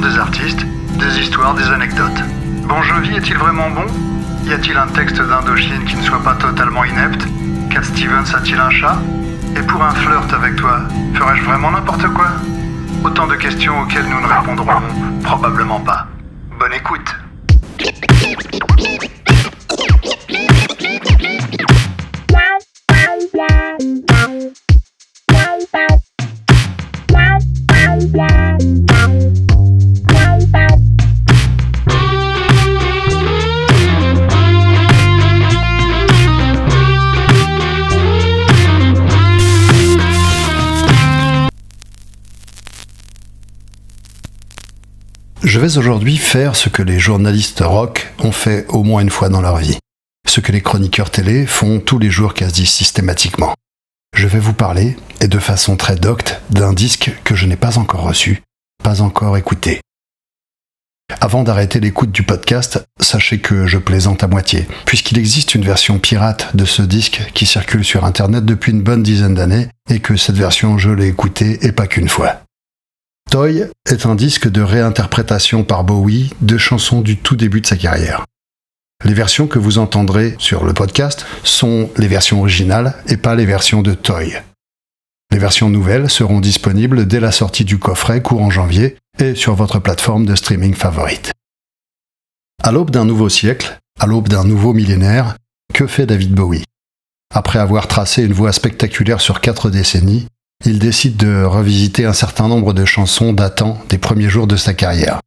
des artistes, des histoires, des anecdotes. Bon Jovi est-il vraiment bon Y a-t-il un texte d'Indochine qui ne soit pas totalement inepte Cat Stevens a-t-il un chat Et pour un flirt avec toi, ferais-je vraiment n'importe quoi Autant de questions auxquelles nous ne répondrons probablement pas. Bonne écoute Je vais aujourd'hui faire ce que les journalistes rock ont fait au moins une fois dans leur vie. Ce que les chroniqueurs télé font tous les jours quasi systématiquement. Je vais vous parler, et de façon très docte, d'un disque que je n'ai pas encore reçu, pas encore écouté. Avant d'arrêter l'écoute du podcast, sachez que je plaisante à moitié, puisqu'il existe une version pirate de ce disque qui circule sur Internet depuis une bonne dizaine d'années, et que cette version je l'ai écoutée et pas qu'une fois. Toy est un disque de réinterprétation par Bowie de chansons du tout début de sa carrière. Les versions que vous entendrez sur le podcast sont les versions originales et pas les versions de Toy. Les versions nouvelles seront disponibles dès la sortie du coffret courant janvier et sur votre plateforme de streaming favorite. À l'aube d'un nouveau siècle, à l'aube d'un nouveau millénaire, que fait David Bowie? Après avoir tracé une voie spectaculaire sur quatre décennies, il décide de revisiter un certain nombre de chansons datant des premiers jours de sa carrière.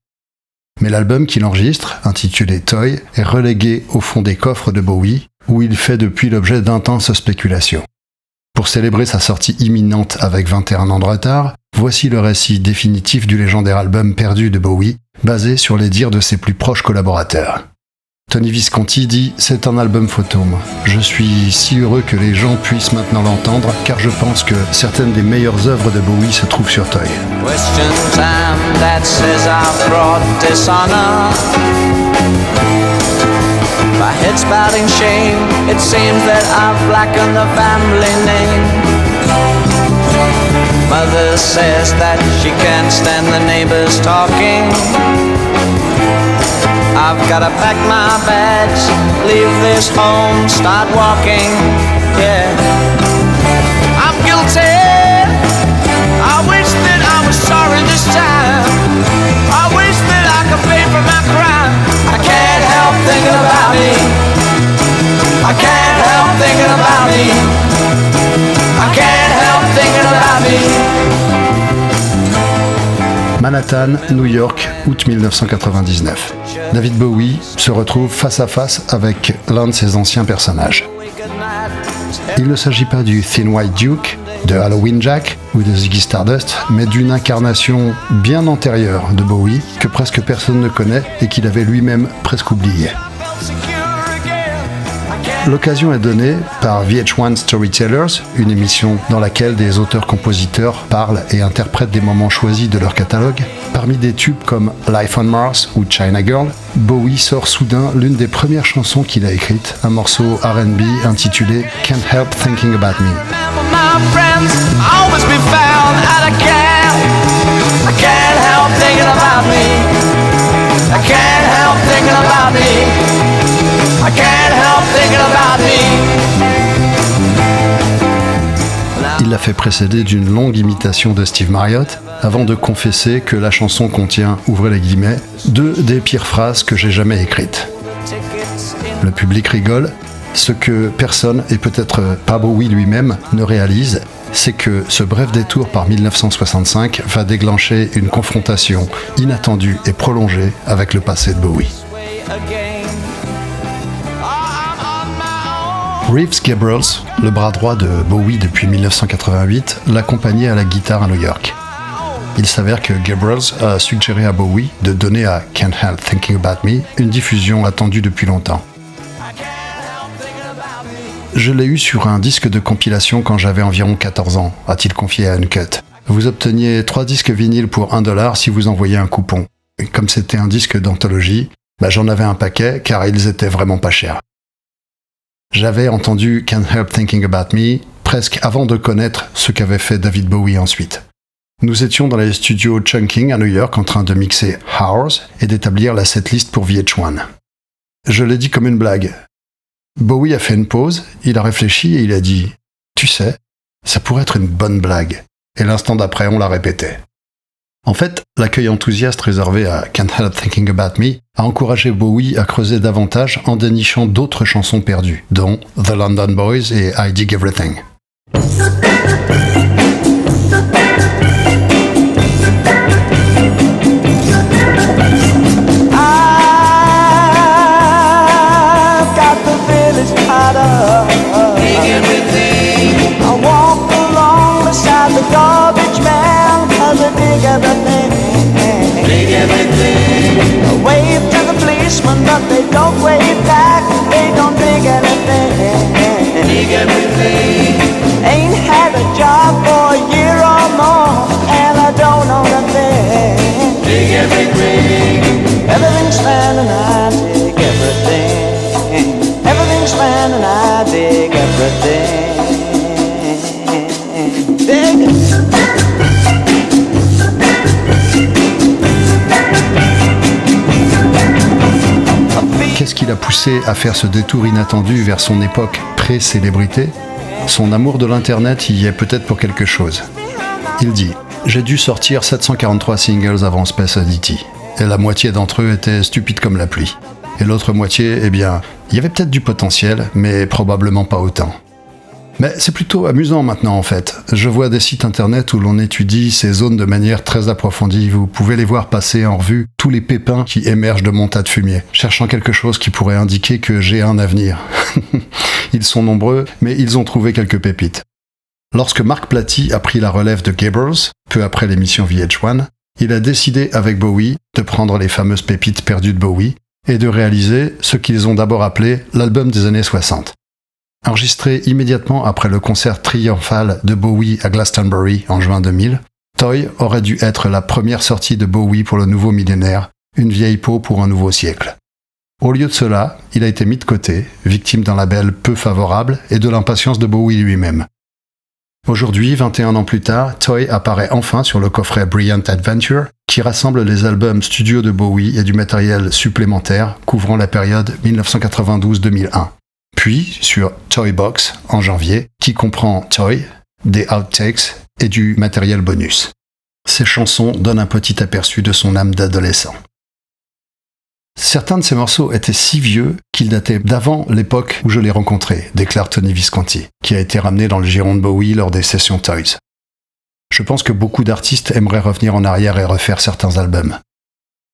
Mais l'album qu'il enregistre, intitulé Toy, est relégué au fond des coffres de Bowie, où il fait depuis l'objet d'intenses spéculations. Pour célébrer sa sortie imminente avec 21 ans de retard, voici le récit définitif du légendaire album perdu de Bowie, basé sur les dires de ses plus proches collaborateurs. Tony Visconti dit C'est un album fantôme. Je suis si heureux que les gens puissent maintenant l'entendre car je pense que certaines des meilleures œuvres de Bowie se trouvent sur Toy. My head's bowed in shame. It seems that I've blackened the family name. Mother says that she can't stand the neighbors talking. I've gotta pack my bags, leave this home, start walking. Yeah, I'm guilty. I wish that I was sorry this time. I wish that I could pay for my crime. I can't help thinking about me. I can't help thinking about me. I can't help thinking about me. Manhattan, New York, août 1999. David Bowie se retrouve face à face avec l'un de ses anciens personnages. Il ne s'agit pas du Thin White Duke, de Halloween Jack ou de Ziggy Stardust, mais d'une incarnation bien antérieure de Bowie que presque personne ne connaît et qu'il avait lui-même presque oublié. L'occasion est donnée par VH1 Storytellers, une émission dans laquelle des auteurs-compositeurs parlent et interprètent des moments choisis de leur catalogue. Parmi des tubes comme Life on Mars ou China Girl, Bowie sort soudain l'une des premières chansons qu'il a écrites, un morceau RB intitulé Can't Help Thinking About Me. Il l'a fait précéder d'une longue imitation de Steve Marriott, avant de confesser que la chanson contient, ouvrez les guillemets, deux des pires phrases que j'ai jamais écrites. Le public rigole. Ce que personne, et peut-être pas Bowie lui-même, ne réalise, c'est que ce bref détour par 1965 va déclencher une confrontation inattendue et prolongée avec le passé de Bowie. Reeves Gabrels, le bras droit de Bowie depuis 1988, l'accompagnait à la guitare à New York. Il s'avère que Gabrels a suggéré à Bowie de donner à Can't Help Thinking About Me une diffusion attendue depuis longtemps. Je l'ai eu sur un disque de compilation quand j'avais environ 14 ans, a-t-il confié à Uncut. vous obteniez trois disques vinyles pour un dollar si vous envoyiez un coupon. Comme c'était un disque d'anthologie, bah, j'en avais un paquet car ils étaient vraiment pas chers. J'avais entendu Can't Help Thinking About Me presque avant de connaître ce qu'avait fait David Bowie ensuite. Nous étions dans les studios Chunking à New York en train de mixer Hours et d'établir la setlist pour VH1. Je l'ai dit comme une blague. Bowie a fait une pause, il a réfléchi et il a dit Tu sais, ça pourrait être une bonne blague. Et l'instant d'après, on l'a répété. En fait, l'accueil enthousiaste réservé à Can't Help Thinking About Me a encouragé Bowie à creuser davantage en dénichant d'autres chansons perdues, dont The London Boys et I Dig Everything. I walk along beside the dig everything. Dig everything. Wave to the policeman but they don't wave back. À faire ce détour inattendu vers son époque pré-célébrité Son amour de l'Internet y est peut-être pour quelque chose. Il dit J'ai dû sortir 743 singles avant Space Oddity, et la moitié d'entre eux étaient stupides comme la pluie. Et l'autre moitié, eh bien, il y avait peut-être du potentiel, mais probablement pas autant. Mais c'est plutôt amusant maintenant en fait. Je vois des sites internet où l'on étudie ces zones de manière très approfondie. Vous pouvez les voir passer en revue tous les pépins qui émergent de mon tas de fumier, cherchant quelque chose qui pourrait indiquer que j'ai un avenir. ils sont nombreux, mais ils ont trouvé quelques pépites. Lorsque Mark Platy a pris la relève de Gables, peu après l'émission VH1, il a décidé avec Bowie de prendre les fameuses pépites perdues de Bowie et de réaliser ce qu'ils ont d'abord appelé l'album des années 60. Enregistré immédiatement après le concert triomphal de Bowie à Glastonbury en juin 2000, Toy aurait dû être la première sortie de Bowie pour le nouveau millénaire, une vieille peau pour un nouveau siècle. Au lieu de cela, il a été mis de côté, victime d'un label peu favorable et de l'impatience de Bowie lui-même. Aujourd'hui, 21 ans plus tard, Toy apparaît enfin sur le coffret Brilliant Adventure, qui rassemble les albums studio de Bowie et du matériel supplémentaire couvrant la période 1992-2001 puis sur Toy Box en janvier, qui comprend Toy, des outtakes et du matériel bonus. Ces chansons donnent un petit aperçu de son âme d'adolescent. Certains de ces morceaux étaient si vieux qu'ils dataient d'avant l'époque où je les rencontrais, déclare Tony Visconti, qui a été ramené dans le giron de Bowie lors des sessions Toys. Je pense que beaucoup d'artistes aimeraient revenir en arrière et refaire certains albums.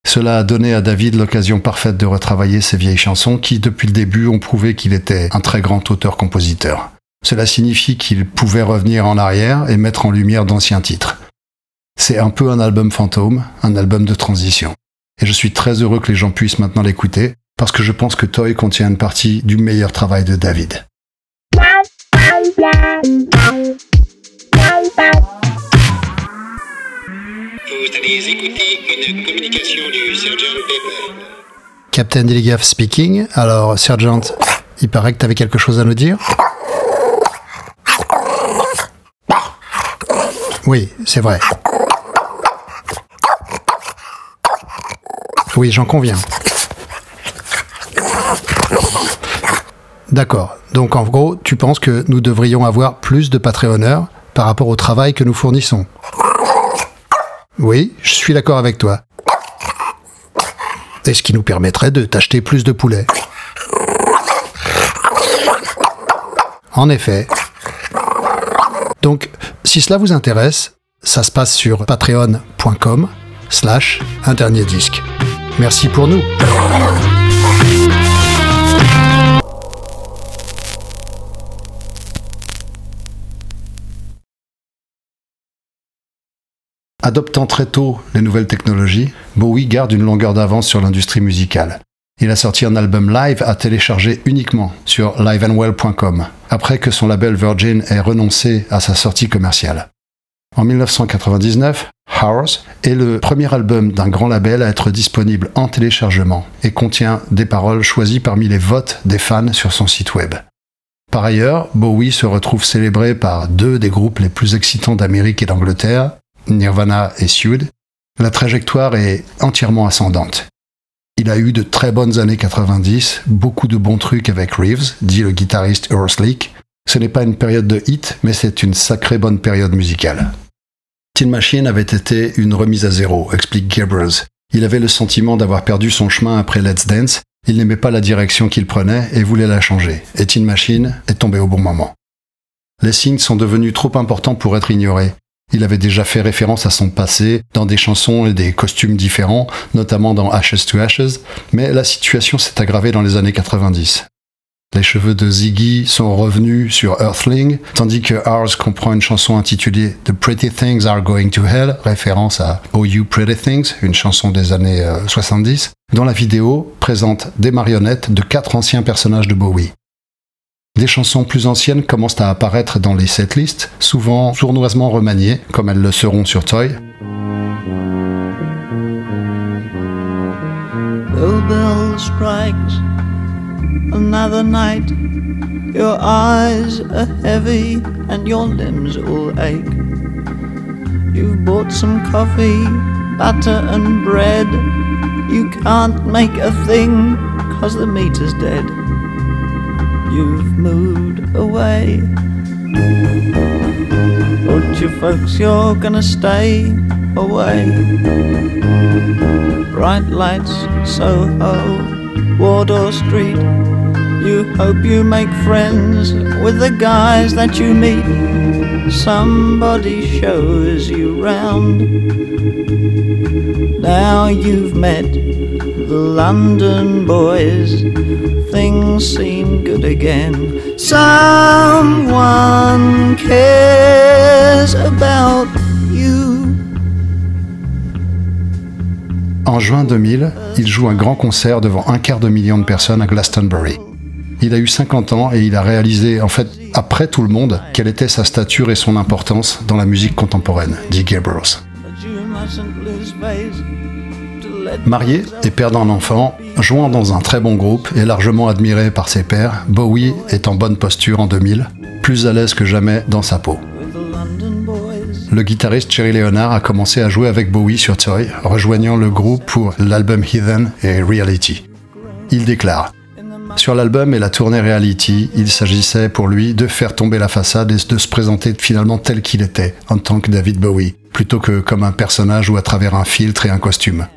Cela a donné à David l'occasion parfaite de retravailler ces vieilles chansons qui, depuis le début, ont prouvé qu'il était un très grand auteur-compositeur. Cela signifie qu'il pouvait revenir en arrière et mettre en lumière d'anciens titres. C'est un peu un album fantôme, un album de transition. Et je suis très heureux que les gens puissent maintenant l'écouter, parce que je pense que Toy contient une partie du meilleur travail de David. Vous allez écouter une communication du Sergeant Pepper. Captain Dilligaff speaking. Alors, Sergeant, il paraît que tu avais quelque chose à nous dire? Oui, c'est vrai. Oui, j'en conviens. D'accord. Donc en gros, tu penses que nous devrions avoir plus de Patreonneurs par rapport au travail que nous fournissons? Oui, je suis d'accord avec toi. Et ce qui nous permettrait de t'acheter plus de poulets. En effet. Donc, si cela vous intéresse, ça se passe sur patreon.com slash un dernier disque. Merci pour nous. Adoptant très tôt les nouvelles technologies, Bowie garde une longueur d'avance sur l'industrie musicale. Il a sorti un album live à télécharger uniquement sur liveandwell.com, après que son label Virgin ait renoncé à sa sortie commerciale. En 1999, Hours est le premier album d'un grand label à être disponible en téléchargement et contient des paroles choisies parmi les votes des fans sur son site web. Par ailleurs, Bowie se retrouve célébré par deux des groupes les plus excitants d'Amérique et d'Angleterre, Nirvana et Suede. La trajectoire est entièrement ascendante. Il a eu de très bonnes années 90, beaucoup de bons trucs avec Reeves, dit le guitariste Earl Slick. Ce n'est pas une période de hit, mais c'est une sacrée bonne période musicale. Tin Machine avait été une remise à zéro, explique Gabriels. Il avait le sentiment d'avoir perdu son chemin après Let's Dance, il n'aimait pas la direction qu'il prenait et voulait la changer, et Tin Machine est tombé au bon moment. Les signes sont devenus trop importants pour être ignorés. Il avait déjà fait référence à son passé dans des chansons et des costumes différents, notamment dans Ashes to Ashes, mais la situation s'est aggravée dans les années 90. Les cheveux de Ziggy sont revenus sur Earthling, tandis que Ars comprend une chanson intitulée The Pretty Things Are Going to Hell, référence à Oh You Pretty Things, une chanson des années 70, euh, dont la vidéo présente des marionnettes de quatre anciens personnages de Bowie. Des chansons plus anciennes commencent à apparaître dans les setlists, souvent sournoisement remaniées, comme elles le seront sur Toy. another night. Your eyes are heavy and your limbs all ache. You've bought some coffee, butter and bread. You can't make a thing cause the meter's dead. You've moved away. Told you folks you're gonna stay away. Bright lights, Soho, Wardour Street. You hope you make friends with the guys that you meet. Somebody shows you round. Now you've met the London boys. Things seem good again. Someone cares about En juin 2000, il joue un grand concert devant un quart de million de personnes à Glastonbury. Il a eu 50 ans et il a réalisé, en fait, après tout le monde, quelle était sa stature et son importance dans la musique contemporaine, dit Gabriels. Marié et père d'un enfant, jouant dans un très bon groupe et largement admiré par ses pairs, Bowie est en bonne posture en 2000, plus à l'aise que jamais dans sa peau le guitariste Cherry Leonard a commencé à jouer avec Bowie sur Toy, rejoignant le groupe pour l'album Heathen et Reality. Il déclare Sur l'album et la tournée Reality, il s'agissait pour lui de faire tomber la façade et de se présenter finalement tel qu'il était, en tant que David Bowie, plutôt que comme un personnage ou à travers un filtre et un costume.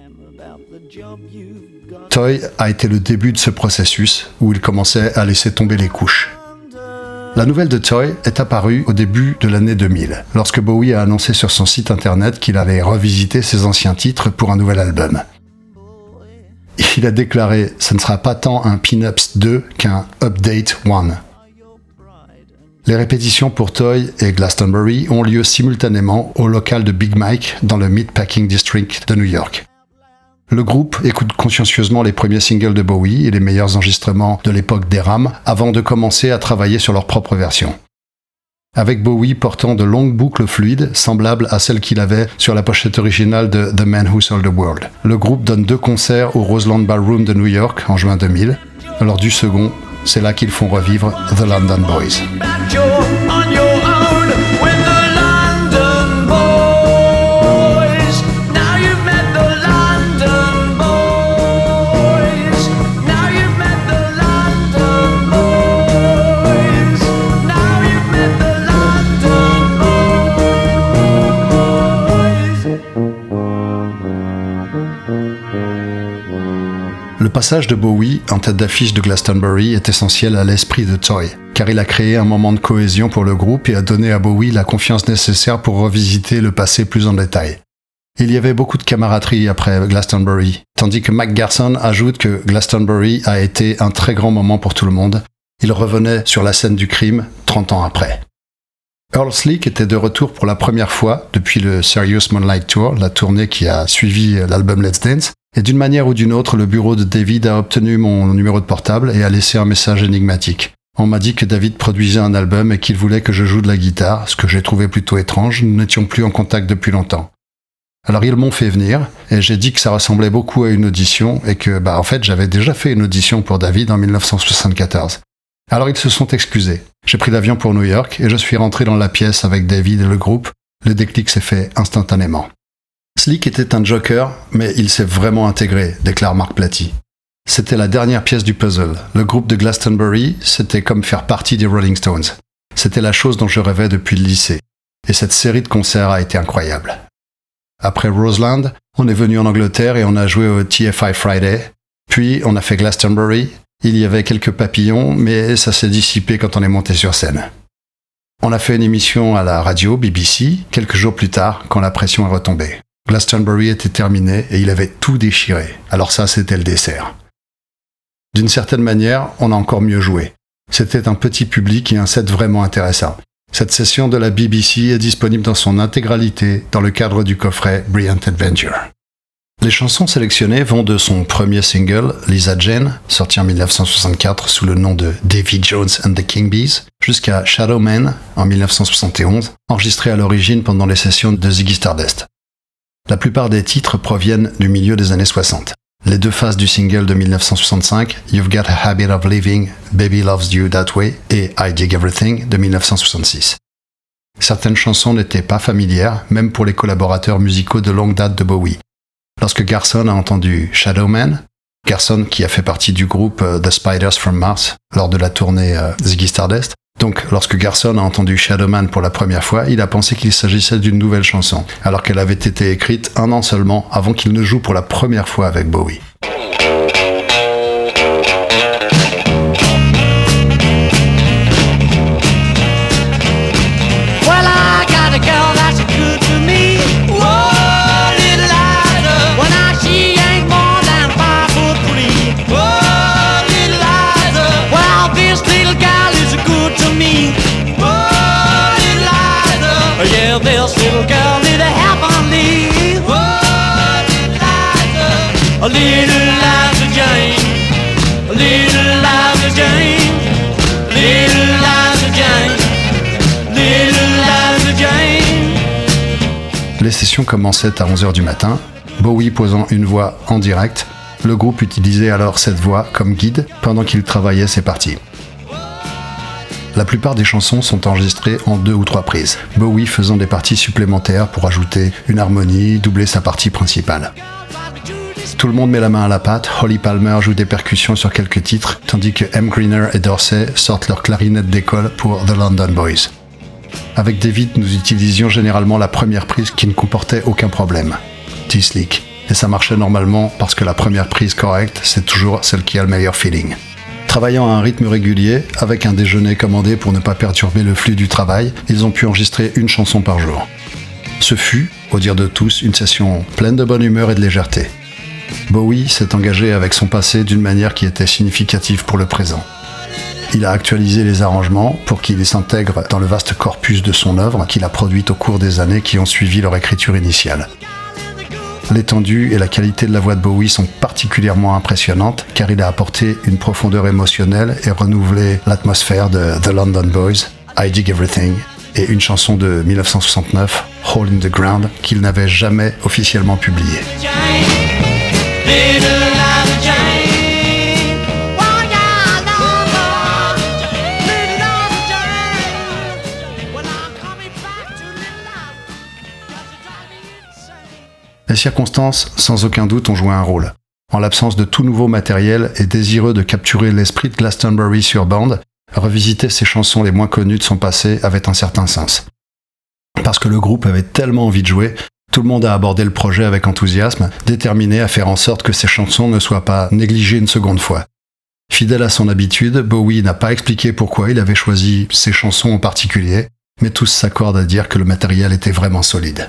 Toy a été le début de ce processus où il commençait à laisser tomber les couches. La nouvelle de Toy est apparue au début de l'année 2000, lorsque Bowie a annoncé sur son site internet qu'il allait revisiter ses anciens titres pour un nouvel album. Il a déclaré Ce ne sera pas tant un Pin-Ups 2 qu'un Update 1. Les répétitions pour Toy et Glastonbury ont lieu simultanément au local de Big Mike dans le Meatpacking District de New York. Le groupe écoute consciencieusement les premiers singles de Bowie et les meilleurs enregistrements de l'époque des RAM avant de commencer à travailler sur leur propre version. Avec Bowie portant de longues boucles fluides semblables à celles qu'il avait sur la pochette originale de The Man Who Sold the World. Le groupe donne deux concerts au Roseland Ballroom de New York en juin 2000. Lors du second, c'est là qu'ils font revivre The London Boys. Passage de Bowie en tête d'affiche de Glastonbury est essentiel à l'esprit de Toy, car il a créé un moment de cohésion pour le groupe et a donné à Bowie la confiance nécessaire pour revisiter le passé plus en détail. Il y avait beaucoup de camaraderie après Glastonbury, tandis que Mac Garson ajoute que Glastonbury a été un très grand moment pour tout le monde. Il revenait sur la scène du crime 30 ans après. Earl Slick était de retour pour la première fois depuis le Serious Moonlight Tour, la tournée qui a suivi l'album Let's Dance, et d'une manière ou d'une autre, le bureau de David a obtenu mon numéro de portable et a laissé un message énigmatique. On m'a dit que David produisait un album et qu'il voulait que je joue de la guitare, ce que j'ai trouvé plutôt étrange, nous n'étions plus en contact depuis longtemps. Alors ils m'ont fait venir et j'ai dit que ça ressemblait beaucoup à une audition et que bah en fait j'avais déjà fait une audition pour David en 1974. Alors ils se sont excusés. J'ai pris l'avion pour New York et je suis rentré dans la pièce avec David et le groupe. Le déclic s'est fait instantanément. Slick était un joker, mais il s'est vraiment intégré, déclare Mark Platy. C'était la dernière pièce du puzzle. Le groupe de Glastonbury, c'était comme faire partie des Rolling Stones. C'était la chose dont je rêvais depuis le lycée. Et cette série de concerts a été incroyable. Après Roseland, on est venu en Angleterre et on a joué au TFI Friday. Puis on a fait Glastonbury. Il y avait quelques papillons, mais ça s'est dissipé quand on est monté sur scène. On a fait une émission à la radio BBC quelques jours plus tard quand la pression est retombée. Glastonbury était terminé et il avait tout déchiré. Alors ça, c'était le dessert. D'une certaine manière, on a encore mieux joué. C'était un petit public et un set vraiment intéressant. Cette session de la BBC est disponible dans son intégralité dans le cadre du coffret Brilliant Adventure. Les chansons sélectionnées vont de son premier single, Lisa Jane, sorti en 1964 sous le nom de Davy Jones and the King Bees, jusqu'à Shadow Man en 1971, enregistré à l'origine pendant les sessions de Ziggy Stardust. La plupart des titres proviennent du milieu des années 60. Les deux faces du single de 1965, You've Got a Habit of Living, Baby Loves You That Way et I Dig Everything de 1966. Certaines chansons n'étaient pas familières, même pour les collaborateurs musicaux de longue date de Bowie. Lorsque Garson a entendu Shadow Man, Garson qui a fait partie du groupe euh, The Spiders from Mars lors de la tournée euh, Ziggy Stardust, donc, lorsque Garson a entendu Shadowman pour la première fois, il a pensé qu'il s'agissait d'une nouvelle chanson, alors qu'elle avait été écrite un an seulement avant qu'il ne joue pour la première fois avec Bowie. Commençaient à 11h du matin, Bowie posant une voix en direct. Le groupe utilisait alors cette voix comme guide pendant qu'il travaillait ses parties. La plupart des chansons sont enregistrées en deux ou trois prises, Bowie faisant des parties supplémentaires pour ajouter une harmonie, doubler sa partie principale. Tout le monde met la main à la pâte, Holly Palmer joue des percussions sur quelques titres, tandis que M. Greener et Dorsey sortent leur clarinette d'école pour The London Boys. Avec David, nous utilisions généralement la première prise qui ne comportait aucun problème, T-Slick. Et ça marchait normalement parce que la première prise correcte, c'est toujours celle qui a le meilleur feeling. Travaillant à un rythme régulier, avec un déjeuner commandé pour ne pas perturber le flux du travail, ils ont pu enregistrer une chanson par jour. Ce fut, au dire de tous, une session pleine de bonne humeur et de légèreté. Bowie s'est engagé avec son passé d'une manière qui était significative pour le présent. Il a actualisé les arrangements pour qu'ils s'intègrent dans le vaste corpus de son œuvre qu'il a produite au cours des années qui ont suivi leur écriture initiale. L'étendue et la qualité de la voix de Bowie sont particulièrement impressionnantes car il a apporté une profondeur émotionnelle et renouvelé l'atmosphère de The London Boys, I Dig Everything et une chanson de 1969, Hole in the Ground, qu'il n'avait jamais officiellement publiée. Les circonstances, sans aucun doute, ont joué un rôle. En l'absence de tout nouveau matériel et désireux de capturer l'esprit de Glastonbury sur bande, revisiter ces chansons les moins connues de son passé avait un certain sens. Parce que le groupe avait tellement envie de jouer, tout le monde a abordé le projet avec enthousiasme, déterminé à faire en sorte que ces chansons ne soient pas négligées une seconde fois. Fidèle à son habitude, Bowie n'a pas expliqué pourquoi il avait choisi ces chansons en particulier, mais tous s'accordent à dire que le matériel était vraiment solide.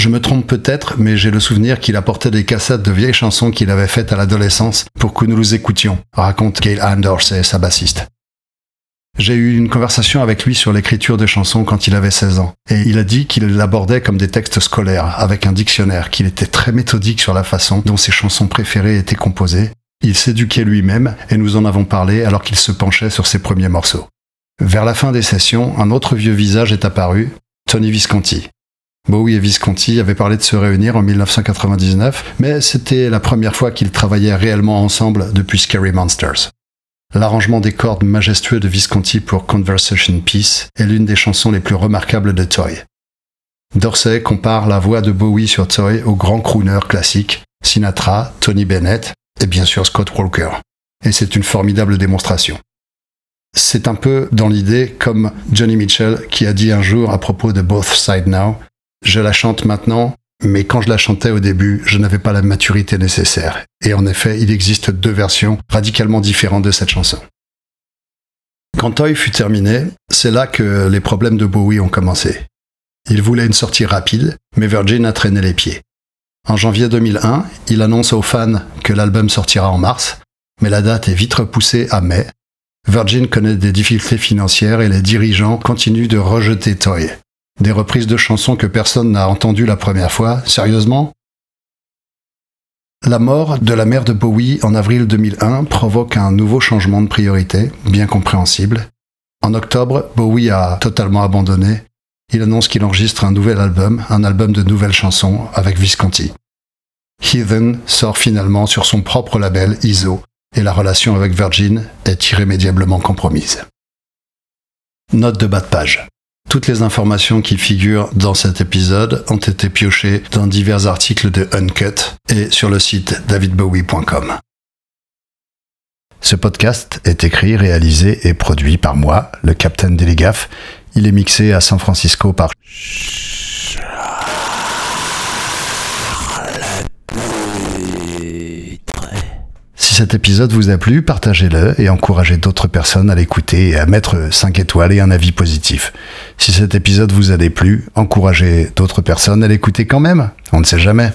Je me trompe peut-être, mais j'ai le souvenir qu'il apportait des cassettes de vieilles chansons qu'il avait faites à l'adolescence pour que nous les écoutions, raconte Gail Ann Dorsey, sa bassiste. J'ai eu une conversation avec lui sur l'écriture des chansons quand il avait 16 ans, et il a dit qu'il l'abordait comme des textes scolaires, avec un dictionnaire, qu'il était très méthodique sur la façon dont ses chansons préférées étaient composées, Il s'éduquait lui-même et nous en avons parlé alors qu'il se penchait sur ses premiers morceaux. Vers la fin des sessions, un autre vieux visage est apparu, Tony Visconti. Bowie et Visconti avaient parlé de se réunir en 1999, mais c'était la première fois qu'ils travaillaient réellement ensemble depuis Scary Monsters. L'arrangement des cordes majestueux de Visconti pour Conversation Peace est l'une des chansons les plus remarquables de Toy. Dorsey compare la voix de Bowie sur Toy aux grands crooners classiques, Sinatra, Tony Bennett et bien sûr Scott Walker. Et c'est une formidable démonstration. C'est un peu dans l'idée comme Johnny Mitchell qui a dit un jour à propos de Both Side Now, je la chante maintenant, mais quand je la chantais au début, je n'avais pas la maturité nécessaire. Et en effet, il existe deux versions radicalement différentes de cette chanson. Quand Toy fut terminé, c'est là que les problèmes de Bowie ont commencé. Il voulait une sortie rapide, mais Virgin a traîné les pieds. En janvier 2001, il annonce aux fans que l'album sortira en mars, mais la date est vite repoussée à mai. Virgin connaît des difficultés financières et les dirigeants continuent de rejeter Toy. Des reprises de chansons que personne n'a entendues la première fois, sérieusement? La mort de la mère de Bowie en avril 2001 provoque un nouveau changement de priorité, bien compréhensible. En octobre, Bowie a totalement abandonné. Il annonce qu'il enregistre un nouvel album, un album de nouvelles chansons avec Visconti. Heathen sort finalement sur son propre label ISO et la relation avec Virgin est irrémédiablement compromise. Note de bas de page. Toutes les informations qui figurent dans cet épisode ont été piochées dans divers articles de Uncut et sur le site davidbowie.com. Ce podcast est écrit, réalisé et produit par moi, le Captain Delegaf. Il est mixé à San Francisco par cet épisode vous a plu, partagez-le et encouragez d'autres personnes à l'écouter et à mettre 5 étoiles et un avis positif. Si cet épisode vous a déplu, encouragez d'autres personnes à l'écouter quand même. On ne sait jamais.